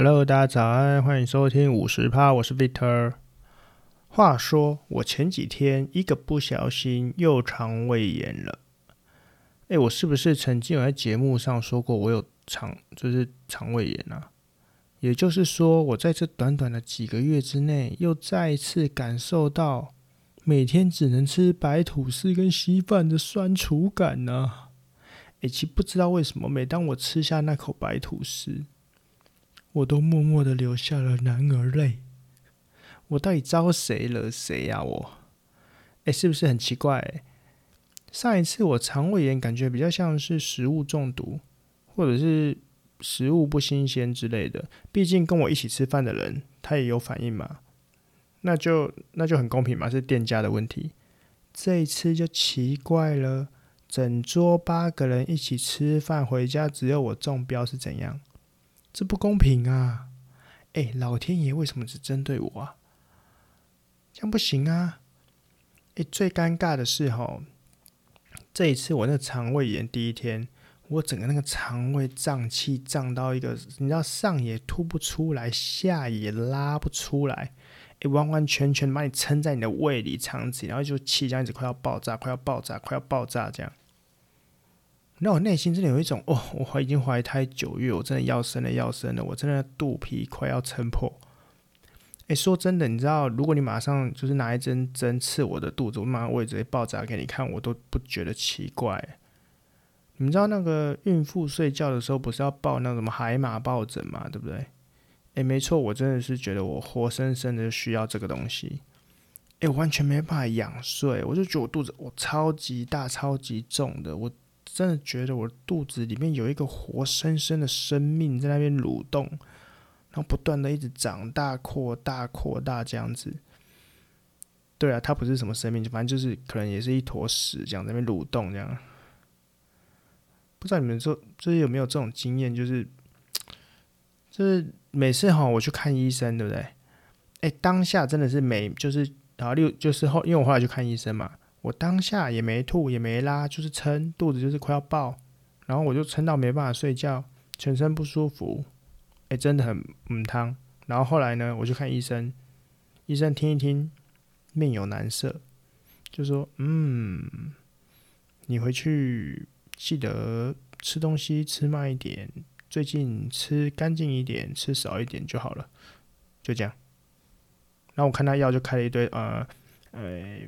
Hello，大家早安，欢迎收听五十趴，我是 Victor。话说，我前几天一个不小心又肠胃炎了。哎，我是不是曾经有在节目上说过我有肠，就是肠胃炎啊？也就是说，我在这短短的几个月之内，又再一次感受到每天只能吃白吐司跟稀饭的酸楚感呢、啊。哎，其实不知道为什么，每当我吃下那口白吐司，我都默默的流下了男儿泪。我到底招谁惹谁呀？我，哎，是不是很奇怪？上一次我肠胃炎感觉比较像是食物中毒，或者是食物不新鲜之类的。毕竟跟我一起吃饭的人，他也有反应嘛，那就那就很公平嘛，是店家的问题。这一次就奇怪了，整桌八个人一起吃饭，回家只有我中标是怎样？这不公平啊！哎，老天爷为什么只针对我啊？这样不行啊！诶，最尴尬的是吼，这一次我那肠胃炎第一天，我整个那个肠胃胀气胀到一个，你知道上也吐不出来，下也拉不出来，诶，完完全全把你撑在你的胃里、肠子，然后就气这样子快要爆炸，快要爆炸，快要爆炸这样。那我内心真的有一种，哦，我已经怀胎九月，我真的要生了，要生了，我真的肚皮快要撑破。哎，说真的，你知道，如果你马上就是拿一针针刺我的肚子，我马上我也直接爆炸给你看，我都不觉得奇怪。你们知道那个孕妇睡觉的时候不是要抱那什么海马抱枕吗？对不对？哎，没错，我真的是觉得我活生生的需要这个东西。哎，我完全没办法仰睡，我就觉得我肚子我超级大、超级重的，我真的觉得我肚子里面有一个活生生的生命在那边蠕动。然后不断的一直长大、扩大、扩大这样子，对啊，它不是什么生命，反正就是可能也是一坨屎这样在那边蠕动这样。不知道你们说就是有没有这种经验，就是就是每次哈我去看医生，对不对？哎，当下真的是每就是然后六就是后，因为我后来去看医生嘛，我当下也没吐也没拉，就是撑肚子就是快要爆，然后我就撑到没办法睡觉，全身不舒服。哎，真的很嗯汤。然后后来呢，我去看医生，医生听一听，面有难色，就说：“嗯，你回去记得吃东西吃慢一点，最近吃干净一点，吃少一点就好了。”就这样。然后我看他药就开了一堆，呃，呃，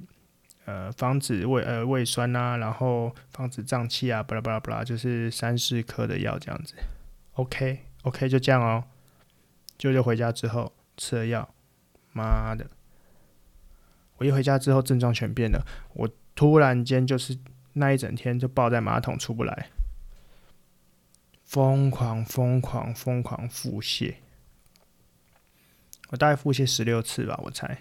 呃，防止胃呃胃酸啊，然后防止胀气啊，巴拉巴拉巴拉，就是三四颗的药这样子。OK。OK，就这样哦。舅舅回家之后吃了药，妈的！我一回家之后症状全变了，我突然间就是那一整天就抱在马桶出不来，疯狂疯狂疯狂腹泻，我大概腹泻十六次吧，我猜。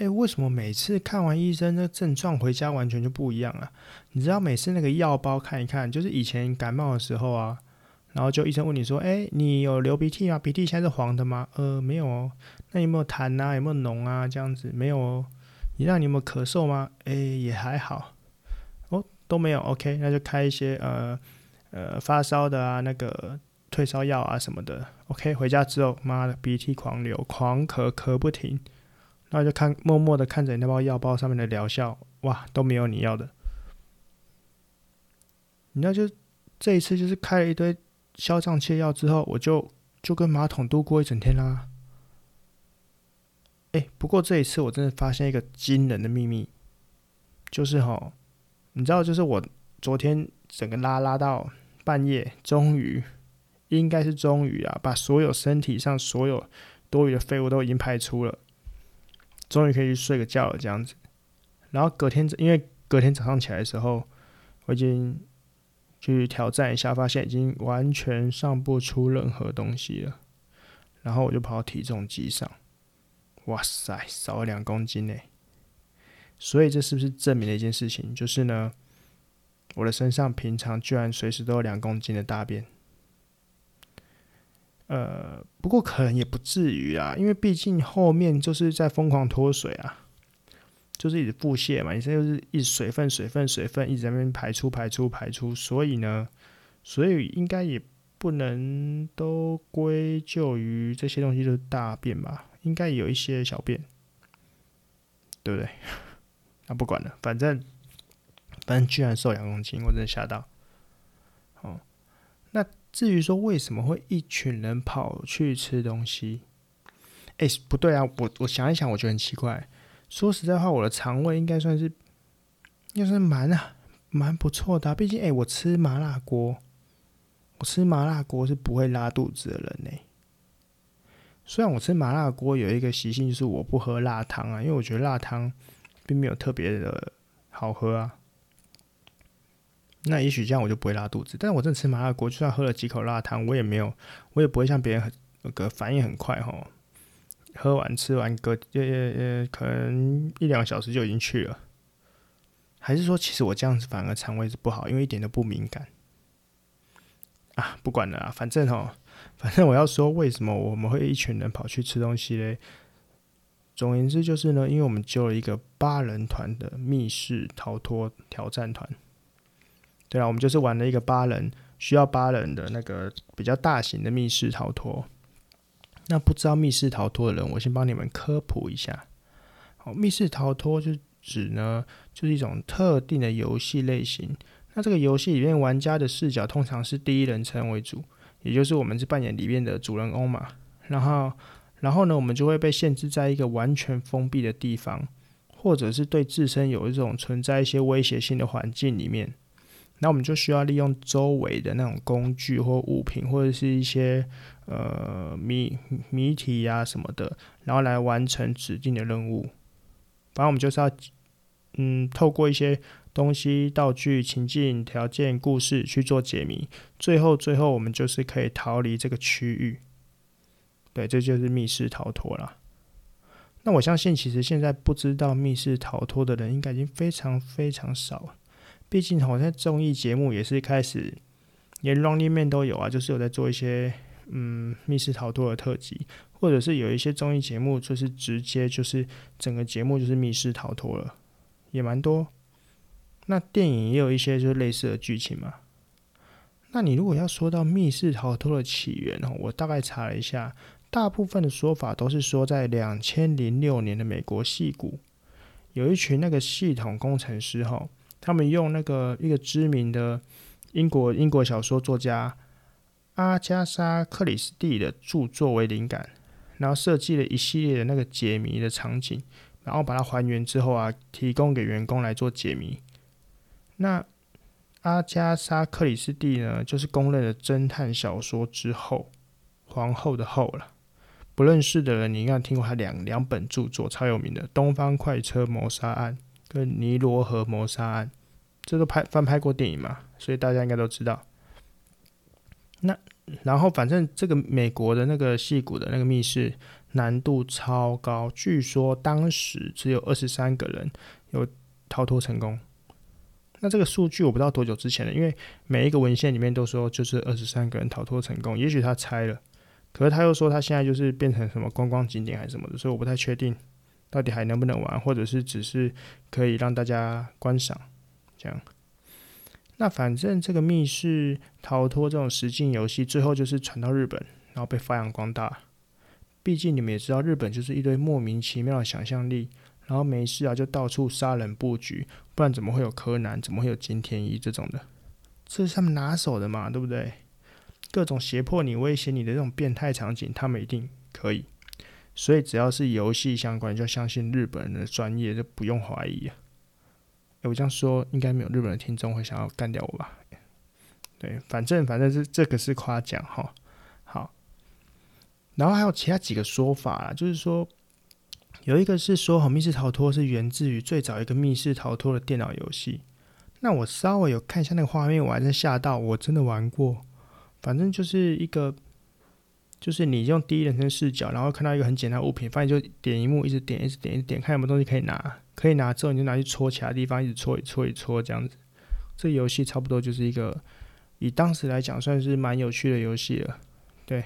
哎，为什么每次看完医生，那症状回家完全就不一样啊？你知道每次那个药包看一看，就是以前感冒的时候啊。然后就医生问你说：“哎，你有流鼻涕吗？鼻涕现在是黄的吗？”呃，没有哦。那有没有痰啊？有没有脓啊？这样子没有哦。你让你有没有咳嗽吗？哎，也还好。哦，都没有。OK，那就开一些呃呃发烧的啊，那个退烧药啊什么的。OK，回家之后，妈的鼻涕狂流，狂咳，咳不停。那就看默默的看着你那包药包上面的疗效，哇，都没有你要的。你那就这一次就是开了一堆。消胀气药之后，我就就跟马桶度过一整天啦。哎，不过这一次我真的发现一个惊人的秘密，就是哈，你知道，就是我昨天整个拉拉到半夜，终于应该是终于啊，把所有身体上所有多余的废物都已经排出了，终于可以去睡个觉了，这样子。然后隔天，因为隔天早上起来的时候，我已经。去挑战一下，发现已经完全上不出任何东西了。然后我就跑到体重机上，哇塞，少了两公斤呢！所以这是不是证明了一件事情？就是呢，我的身上平常居然随时都有两公斤的大便。呃，不过可能也不至于啊，因为毕竟后面就是在疯狂脱水啊。就是一直腹泻嘛，你这就是一水分、水分、水分一直在那边排出、排出、排出，所以呢，所以应该也不能都归咎于这些东西就是大便吧？应该有一些小便，对不对？那、不管了，反正反正居然瘦两公斤，我真的吓到。哦，至于说为什么会一群人跑去吃东西？哎，不对啊！我我想一想，我觉得很奇怪。说实在话，我的肠胃应该算是，应该是蛮啊蛮不错的。毕竟，哎，我吃麻辣锅，我吃麻辣锅是不会拉肚子的人呢。虽然我吃麻辣锅有一个习性，就是我不喝辣汤啊，因为我觉得辣汤并没有特别的好喝啊。那也许这样我就不会拉肚子。但是我真的吃麻辣锅，就算喝了几口辣汤，我也没有，我也不会像别人很那个反应很快哈。喝完吃完隔呃呃可能一两个小时就已经去了，还是说其实我这样子反而肠胃是不好，因为一点都不敏感啊？不管了啊，反正哦，反正我要说为什么我们会一群人跑去吃东西嘞？总言之就是呢，因为我们揪了一个八人团的密室逃脱挑战团。对啊，我们就是玩了一个八人需要八人的那个比较大型的密室逃脱。那不知道密室逃脱的人，我先帮你们科普一下。好，密室逃脱就指呢，就是一种特定的游戏类型。那这个游戏里面，玩家的视角通常是第一人称为主，也就是我们是扮演里面的主人翁嘛。然后，然后呢，我们就会被限制在一个完全封闭的地方，或者是对自身有一种存在一些威胁性的环境里面。那我们就需要利用周围的那种工具或物品，或者是一些呃谜谜题呀什么的，然后来完成指定的任务。反正我们就是要嗯，透过一些东西、道具、情境、条件、故事去做解谜。最后，最后我们就是可以逃离这个区域。对，这就是密室逃脱了。那我相信，其实现在不知道密室逃脱的人，应该已经非常非常少了。毕竟好像综艺节目也是开始，连 Running Man 都有啊，就是有在做一些嗯密室逃脱的特辑，或者是有一些综艺节目就是直接就是整个节目就是密室逃脱了，也蛮多。那电影也有一些就是类似的剧情嘛。那你如果要说到密室逃脱的起源哦，我大概查了一下，大部分的说法都是说在两千零六年的美国戏谷，有一群那个系统工程师哈。他们用那个一个知名的英国英国小说作家阿加莎·克里斯蒂的著作为灵感，然后设计了一系列的那个解谜的场景，然后把它还原之后啊，提供给员工来做解谜。那阿加莎·克里斯蒂呢，就是公认的侦探小说之后皇后的后了。不认识的人，你应该听过他两两本著作，超有名的《东方快车谋杀案》。跟尼罗河谋杀案，这都拍翻拍过电影嘛，所以大家应该都知道。那然后反正这个美国的那个戏骨的那个密室难度超高，据说当时只有二十三个人有逃脱成功。那这个数据我不知道多久之前了，因为每一个文献里面都说就是二十三个人逃脱成功，也许他猜了，可是他又说他现在就是变成什么观光景点还是什么的，所以我不太确定。到底还能不能玩，或者是只是可以让大家观赏这样？那反正这个密室逃脱这种实境游戏，最后就是传到日本，然后被发扬光大。毕竟你们也知道，日本就是一堆莫名其妙的想象力，然后没事啊就到处杀人布局，不然怎么会有柯南，怎么会有金田一这种的？这是他们拿手的嘛，对不对？各种胁迫你、威胁你的这种变态场景，他们一定可以。所以只要是游戏相关，就相信日本人的专业，就不用怀疑啊。我这样说，应该没有日本的听众会想要干掉我吧？对，反正反正是这个是夸奖哈。好，然后还有其他几个说法啊，就是说有一个是说，密室逃脱是源自于最早一个密室逃脱的电脑游戏。那我稍微有看一下那个画面，我还是吓到，我真的玩过。反正就是一个。就是你用第一人称视角，然后看到一个很简单的物品，发现就点萤幕，一直点，一直点，一直点，看有没有东西可以拿，可以拿之后你就拿去戳其他地方，一直戳，一戳，一戳这样子。这游戏差不多就是一个，以当时来讲算是蛮有趣的游戏了，对。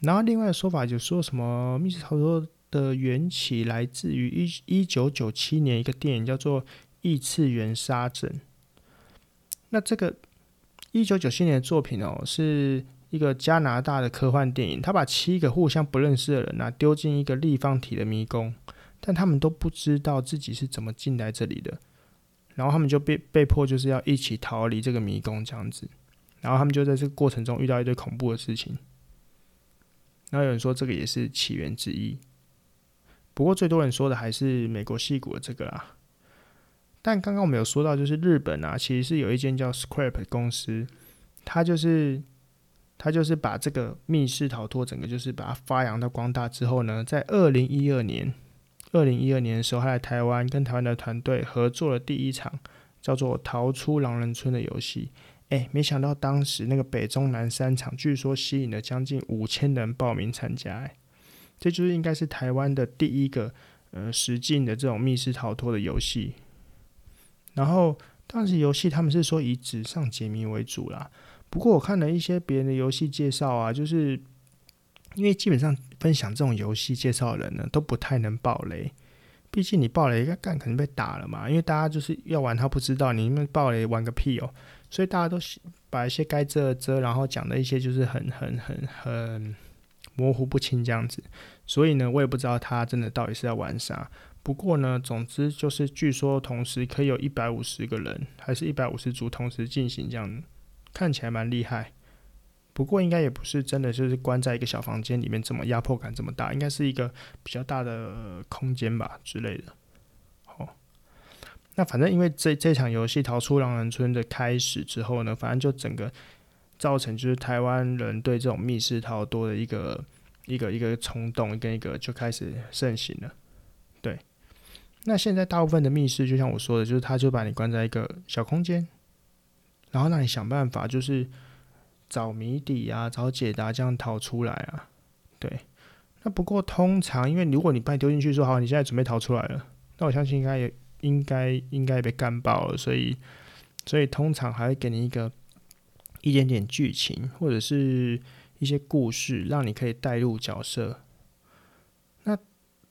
然后另外的说法就说什么密室逃脱的缘起来自于一一九九七年一个电影叫做《异次元杀阵》，那这个。一九九七年的作品哦，是一个加拿大的科幻电影。他把七个互相不认识的人啊，丢进一个立方体的迷宫，但他们都不知道自己是怎么进来这里的。然后他们就被被迫就是要一起逃离这个迷宫这样子。然后他们就在这个过程中遇到一堆恐怖的事情。然后有人说这个也是起源之一，不过最多人说的还是美国戏骨的这个啦。但刚刚我们有说到，就是日本啊，其实是有一间叫 Scrap 公司，它就是他就是把这个密室逃脱整个就是把它发扬到光大之后呢，在二零一二年，二零一二年的时候，他来台湾跟台湾的团队合作了第一场叫做《逃出狼人村》的游戏。哎，没想到当时那个北中南三场，据说吸引了将近五千人报名参加。哎，这就是应该是台湾的第一个呃实境的这种密室逃脱的游戏。然后当时游戏他们是说以纸上解谜为主啦，不过我看了一些别人的游戏介绍啊，就是因为基本上分享这种游戏介绍的人呢都不太能爆雷，毕竟你爆雷该干肯定被打了嘛，因为大家就是要玩他不知道，你们爆雷玩个屁哦，所以大家都把一些该遮的遮，然后讲的一些就是很很很很模糊不清这样子，所以呢我也不知道他真的到底是在玩啥。不过呢，总之就是，据说同时可以有一百五十个人，还是一百五十组同时进行，这样看起来蛮厉害。不过应该也不是真的，就是关在一个小房间里面这么压迫感这么大，应该是一个比较大的空间吧之类的。好，那反正因为这这场游戏逃出狼人村的开始之后呢，反正就整个造成就是台湾人对这种密室逃脱的一个一个一个冲动跟一个就开始盛行了。对。那现在大部分的密室，就像我说的，就是他就把你关在一个小空间，然后让你想办法，就是找谜底啊，找解答，这样逃出来啊。对，那不过通常，因为如果你把你丢进去说好，你现在准备逃出来了，那我相信应该也应该应该被干爆了，所以所以通常还会给你一个一点点剧情或者是一些故事，让你可以带入角色。那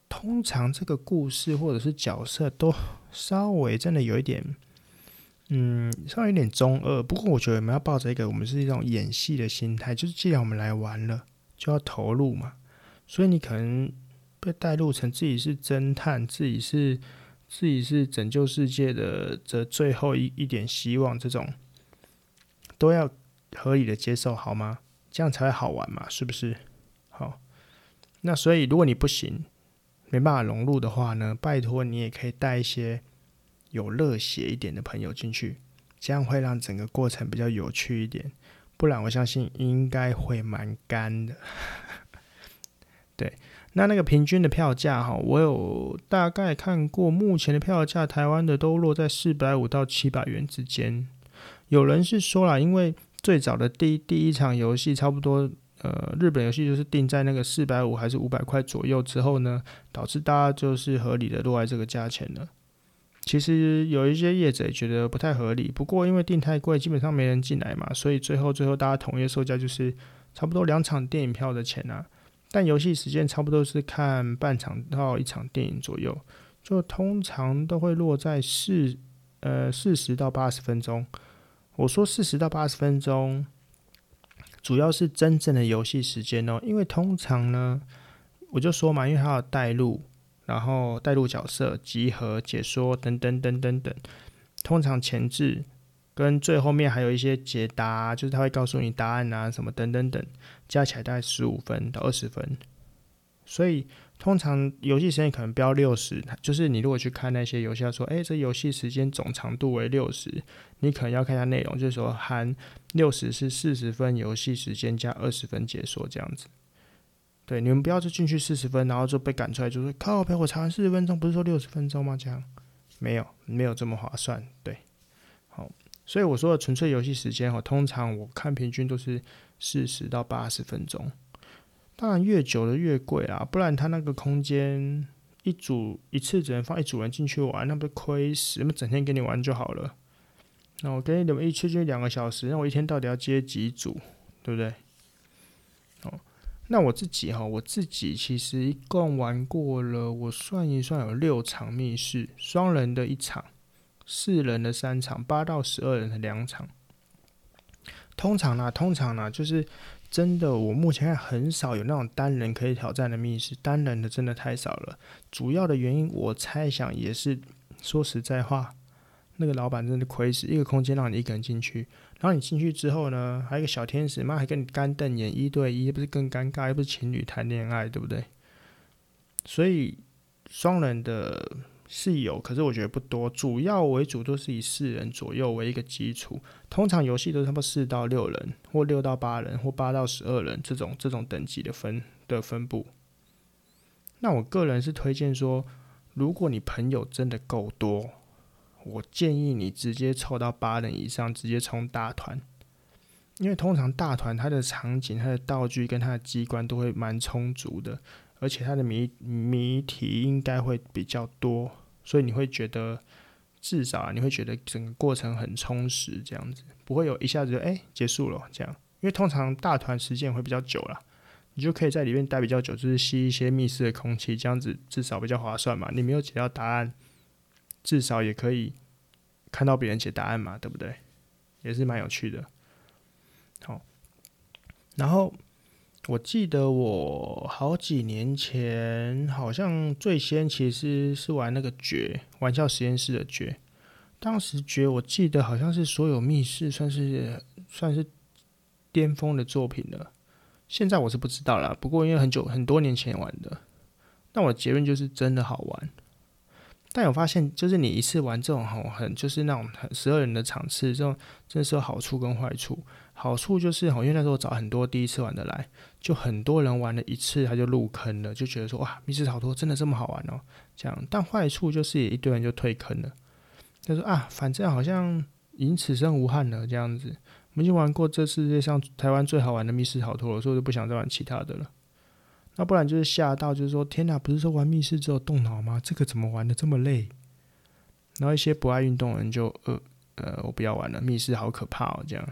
通常这个故事或者是角色都稍微真的有一点，嗯，稍微有点中二。不过我觉得我们要抱着一个我们是一种演戏的心态，就是既然我们来玩了，就要投入嘛。所以你可能被带入成自己是侦探，自己是自己是拯救世界的这最后一一点希望，这种都要合理的接受，好吗？这样才会好玩嘛，是不是？好，那所以如果你不行。没办法融入的话呢，拜托你也可以带一些有热血一点的朋友进去，这样会让整个过程比较有趣一点。不然我相信应该会蛮干的。对，那那个平均的票价哈，我有大概看过，目前的票价台湾的都落在四百五到七百元之间。有人是说了，因为最早的第一第一场游戏差不多。呃，日本游戏就是定在那个四百五还是五百块左右之后呢，导致大家就是合理的落在这个价钱了。其实有一些业者也觉得不太合理，不过因为定太贵，基本上没人进来嘛，所以最后最后大家统一售价就是差不多两场电影票的钱啊。但游戏时间差不多是看半场到一场电影左右，就通常都会落在四呃四十到八十分钟。我说四十到八十分钟。主要是真正的游戏时间哦，因为通常呢，我就说嘛，因为它有带入，然后带入角色、集合、解说等等等等等，通常前置跟最后面还有一些解答，就是他会告诉你答案啊什么等等等，加起来大概十五分到二十分，所以。通常游戏时间可能标六十，就是你如果去看那些游戏，他说，诶、这游戏时间总长度为六十，你可能要看一下内容，就是说含六十是四十分游戏时间加二十分解说这样子。对，你们不要就进去四十分，然后就被赶出来，就说靠，陪我查完四十分钟，不是说六十分钟吗？这样没有，没有这么划算。对，好，所以我说的纯粹游戏时间哈，通常我看平均都是四十到八十分钟。当然，越久的越贵啊，不然他那个空间一组一次只能放一组人进去玩，那不亏死？那么整天给你玩就好了。那我给你们一次就两个小时，那我一天到底要接几组，对不对？那我自己哈，我自己其实一共玩过了，我算一算有六场密室，双人的一场，四人的三场，八到十二人的两场。通常呢，通常呢，就是真的，我目前看很少有那种单人可以挑战的密室，单人的真的太少了。主要的原因，我猜想也是，说实在话，那个老板真的亏死，一个空间让你一个人进去，然后你进去之后呢，还有一个小天使，妈还跟你干瞪眼，一对一，不是更尴尬，又不是情侣谈恋爱，对不对？所以双人的。是有，可是我觉得不多，主要为主都是以四人左右为一个基础。通常游戏都是差不多四到六人，或六到八人，或八到十二人这种这种等级的分的分布。那我个人是推荐说，如果你朋友真的够多，我建议你直接凑到八人以上，直接冲大团，因为通常大团它的场景、它的道具跟它的机关都会蛮充足的。而且它的谜谜题应该会比较多，所以你会觉得至少啊，你会觉得整个过程很充实，这样子不会有一下子就哎、结束了这样。因为通常大团时间会比较久啦，你就可以在里面待比较久，就是吸一些密室的空气，这样子至少比较划算嘛。你没有解到答案，至少也可以看到别人解答案嘛，对不对？也是蛮有趣的。好，然后。我记得我好几年前好像最先其实是玩那个绝玩笑实验室的绝，当时绝我记得好像是所有密室算是算是巅峰的作品了。现在我是不知道啦，不过因为很久很多年前玩的，那我结论就是真的好玩。但有发现就是你一次玩这种很很就是那种很十二人的场次，这种真的是有好处跟坏处。好处就是，因为那时候找很多第一次玩的来，就很多人玩了一次他就入坑了，就觉得说哇，密室逃脱真的这么好玩哦，这样。但坏处就是一堆人就退坑了，他说啊，反正好像已经此生无憾了这样子，我们已经玩过这世界上台湾最好玩的密室逃脱了，所以我就不想再玩其他的了。那不然就是吓到，就是说天哪，不是说玩密室只有动脑吗？这个怎么玩得这么累？然后一些不爱运动的人就呃呃，我不要玩了，密室好可怕哦，这样。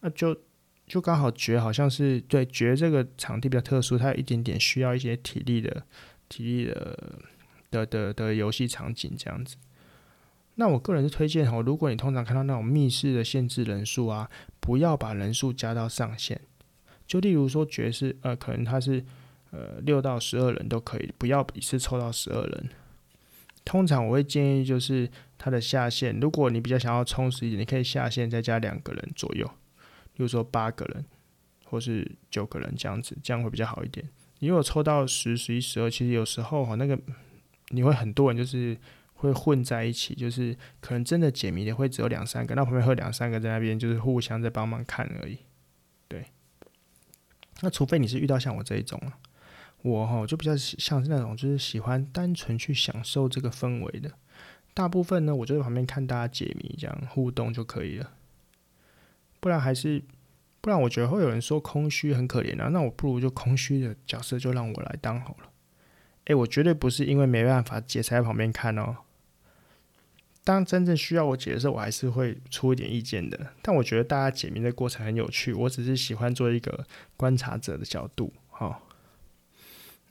那就就刚好觉好像是对觉这个场地比较特殊，它有一点点需要一些体力的体力的的的的游戏场景这样子。那我个人是推荐哦，如果你通常看到那种密室的限制人数啊，不要把人数加到上限。就例如说绝是呃，可能它是呃六到十二人都可以，不要一次抽到十二人。通常我会建议就是它的下限，如果你比较想要充实一点，你可以下限再加两个人左右。比如说八个人，或是九个人这样子，这样会比较好一点。你如果抽到十、十一、十二，其实有时候哈，那个你会很多人就是会混在一起，就是可能真的解谜的会只有两三个，那旁边会有两三个在那边，就是互相在帮忙看而已。对。那除非你是遇到像我这一种了，我哈就比较像是那种就是喜欢单纯去享受这个氛围的。大部分呢，我就在旁边看大家解谜，这样互动就可以了。不然还是，不然我觉得会有人说空虚很可怜啊，那我不如就空虚的角色就让我来当好了。诶，我绝对不是因为没办法解才在旁边看哦。当真正需要我解的时候，我还是会出一点意见的。但我觉得大家解谜的过程很有趣，我只是喜欢做一个观察者的角度。哈，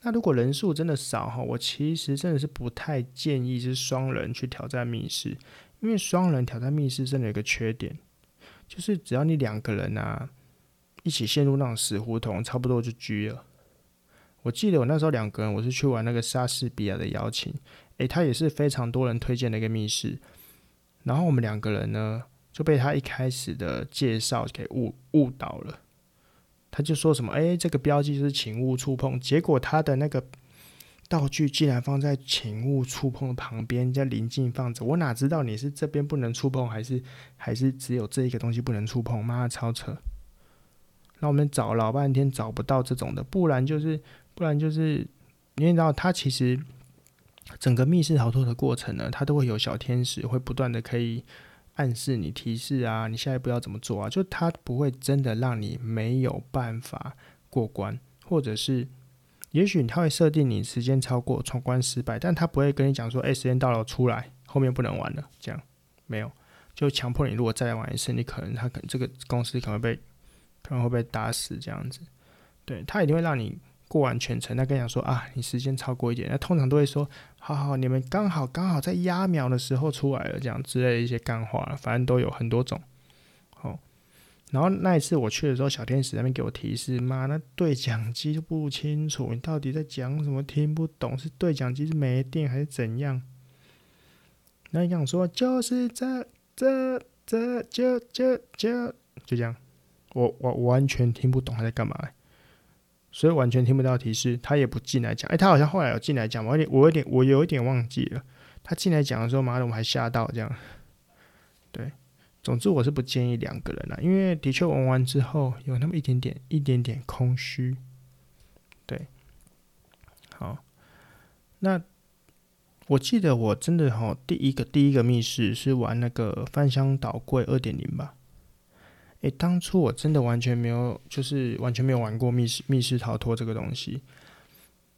那如果人数真的少哈，我其实真的是不太建议是双人去挑战密室，因为双人挑战密室真的有个缺点。就是只要你两个人啊，一起陷入那种死胡同，差不多就狙了。我记得我那时候两个人，我是去玩那个莎士比亚的邀请，诶，他也是非常多人推荐的一个密室。然后我们两个人呢，就被他一开始的介绍给误误导了。他就说什么，诶，这个标记是请勿触碰。结果他的那个。道具竟然放在请勿触碰旁边，在临近放着，我哪知道你是这边不能触碰，还是还是只有这一个东西不能触碰？妈的，超扯！那我们找老半天找不到这种的，不然就是不然就是，你知道，他其实整个密室逃脱的过程呢，它都会有小天使会不断的可以暗示你提示啊，你下一步要怎么做啊？就它不会真的让你没有办法过关，或者是。也许他会设定你时间超过闯关失败，但他不会跟你讲说，哎、时间到了出来，后面不能玩了，这样没有，就强迫你如果再来玩一次，你可能他可能这个公司可能会被可能会被打死这样子，对，他一定会让你过完全程。他跟你讲说啊，你时间超过一点，那通常都会说，好好，你们刚好刚好在压秒的时候出来了，这样之类的一些干话，反正都有很多种。好，然后那一次我去的时候，小天使那边给我提示，妈，那对讲机就不清楚，你到底在讲什么？听不懂，是对讲机是没电还是怎样？那你想说就是这这这就就就就这样，我我完全听不懂他在干嘛，欸，所以完全听不到提示。他也不进来讲，哎，他好像后来有进来讲，我有点我有点我有一点忘记了。他进来讲的时候，妈的，我还吓到这样，对。总之，我是不建议两个人啦，因为的确玩完之后有那么一点点、一点点空虚。对，好，那我记得我真的哈，第一个第一个密室是玩那个翻箱倒柜二点零吧？诶，当初我真的完全没有，就是完全没有玩过密室密室逃脱这个东西。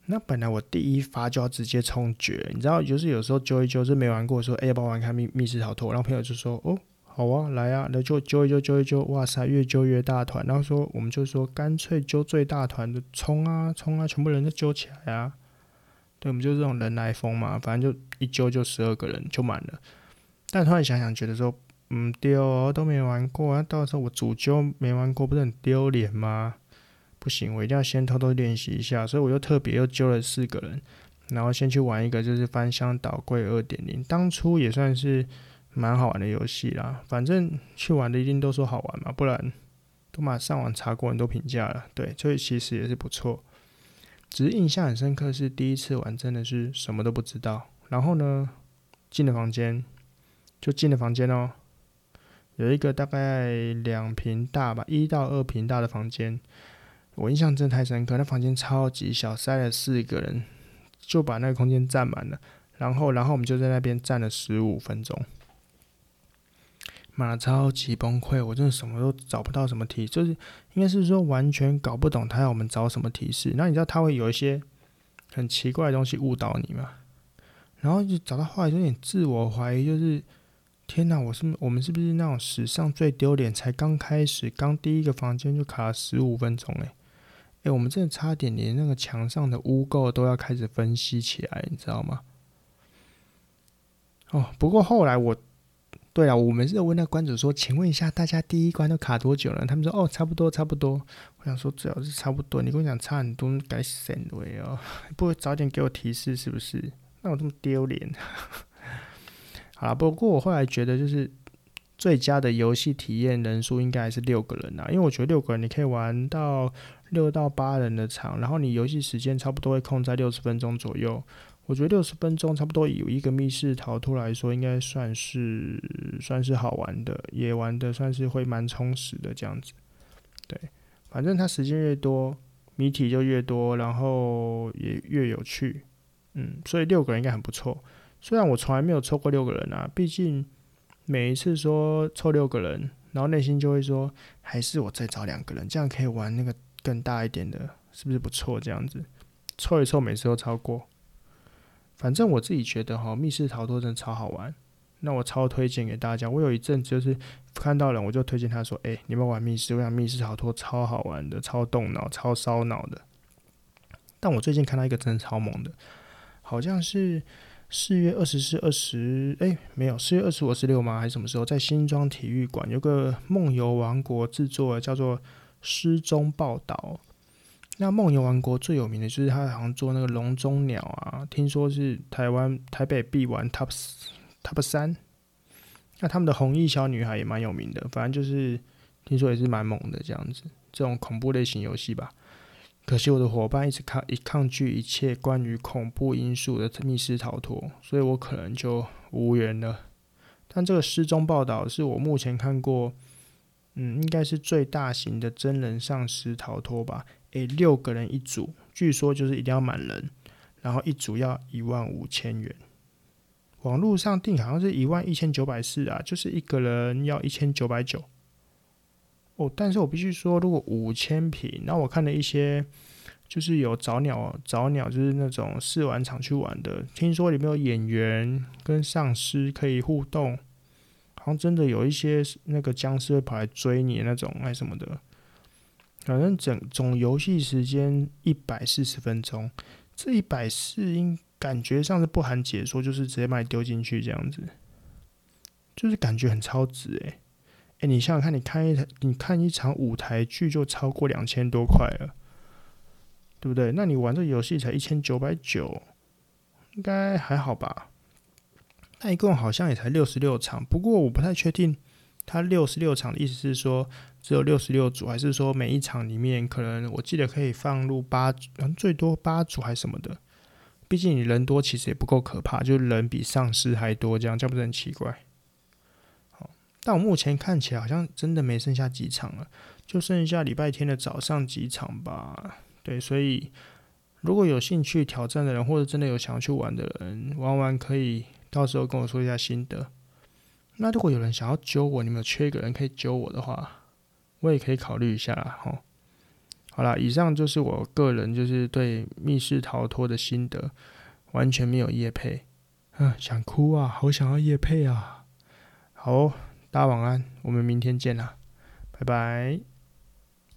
那本来我第一发就要直接冲绝，你知道，就是有时候揪一揪是没玩过，说诶，要不要玩看密密室逃脱？然后朋友就说哦。好啊，来啊，来就揪一揪，揪一揪，哇塞，越揪越大团。然后说，我们就说，干脆揪最大团的，冲啊，冲啊，全部人都揪起来啊。对，我们就这种人来疯嘛，反正就一揪就十二个人就满了。但突然想想，觉得说，嗯，丢都没玩过，那到时候我主揪没玩过，不是很丢脸吗？不行，我一定要先偷偷练习一下，所以我又特别又揪了四个人，然后先去玩一个，就是翻箱倒柜二点零。当初也算是。蛮好玩的游戏啦，反正去玩的一定都说好玩嘛，不然都马上网查过很多评价了。对，所以其实也是不错。只是印象很深刻，是第一次玩真的是什么都不知道。然后呢，进了房间，就进了房间哦，有一个大概两平大吧，一到二平大的房间。我印象真的太深刻，那房间超级小，塞了四个人，就把那个空间占满了。然后，然后我们就在那边站了十五分钟。妈，超级崩溃！我真的什么都找不到什么提示，就是应该是说完全搞不懂他要我们找什么提示。那你知道他会有一些很奇怪的东西误导你吗？然后就找到后来有点自我怀疑，就是天哪，我是我们是不是那种史上最丢脸？才刚开始，刚第一个房间就卡了十五分钟，诶，诶，我们真的差点连那个墙上的污垢都要开始分析起来，你知道吗？哦，不过后来我。对啊，我们是问那个关主说：“请问一下，大家第一关都卡多久了？”他们说：“哦，差不多，差不多。”我想说，最好是差不多。你跟我讲差很多，该死的哦！不会早点给我提示是不是？那我这么丢脸。好了，不过我后来觉得，就是最佳的游戏体验人数应该还是六个人啊，因为我觉得六个人你可以玩到六到八人的场，然后你游戏时间差不多会控在六十分钟左右。我觉得六十分钟差不多，以一个密室逃脱来说，应该算是算是好玩的，也玩的算是会蛮充实的这样子。对，反正它时间越多，谜题就越多，然后也越有趣。嗯，所以六个人应该很不错。虽然我从来没有凑过六个人啊，毕竟每一次说凑六个人，然后内心就会说，还是我再找两个人，这样可以玩那个更大一点的，是不是不错？这样子凑一凑，每次都超过。反正我自己觉得哈，密室逃脱真的超好玩，那我超推荐给大家。我有一阵子就是看到人，我就推荐他说：“诶、你们玩密室，我想密室逃脱超好玩的，超动脑，超烧脑的。”但我最近看到一个真的超猛的，好像是四月二十四、二十，诶，没有，四月二十五、二十六吗？还是什么时候？在新庄体育馆有个梦游王国制作的，叫做《失踪报道》。那梦游王国最有名的就是他好像做那个笼中鸟啊，听说是台湾台北必玩 top top 三。那他们的红衣小女孩也蛮有名的，反正就是听说也是蛮猛的这样子，这种恐怖类型游戏吧。可惜我的伙伴一直抗一抗拒一切关于恐怖因素的密室逃脱，所以我可能就无缘了。但这个失踪报道是我目前看过，嗯，应该是最大型的真人丧尸逃脱吧。诶，六个人一组，据说就是一定要满人，然后一组要一万五千元。网络上订好像是一万一千九百四啊，就是一个人要一千九百九。哦，但是我必须说，如果五千坪，那我看了一些，就是有早鸟，早鸟就是那种试玩场去玩的，听说里面有演员跟丧尸可以互动，好像真的有一些那个僵尸会跑来追你那种，还什么的。反正整总游戏时间一百四十分钟，这一百四应感觉上是不含解说，就是直接把你丢进去这样子，就是感觉很超值诶。哎，你想想看，你看一台，你看一场舞台剧就超过两千多块了，对不对？那你玩这游戏才一千九百九，应该还好吧？那一共好像也才六十六场，不过我不太确定，它六十六场的意思是说只有六十六组，还是说每一场里面可能我记得可以放入八组，最多八组还是什么的？毕竟你人多，其实也不够可怕，就人比丧尸还多，这样这样不是很奇怪？但我目前看起来好像真的没剩下几场了，就剩下礼拜天的早上几场吧。对，所以如果有兴趣挑战的人，或者真的有想要去玩的人，玩玩可以。到时候跟我说一下心得。那如果有人想要揪我，你们缺一个人可以揪我的话，我也可以考虑一下啦哈。好啦，以上就是我个人就是对密室逃脱的心得，完全没有夜配。嗯，想哭啊，好想要夜配啊。好，大家晚安，我们明天见啦，拜拜。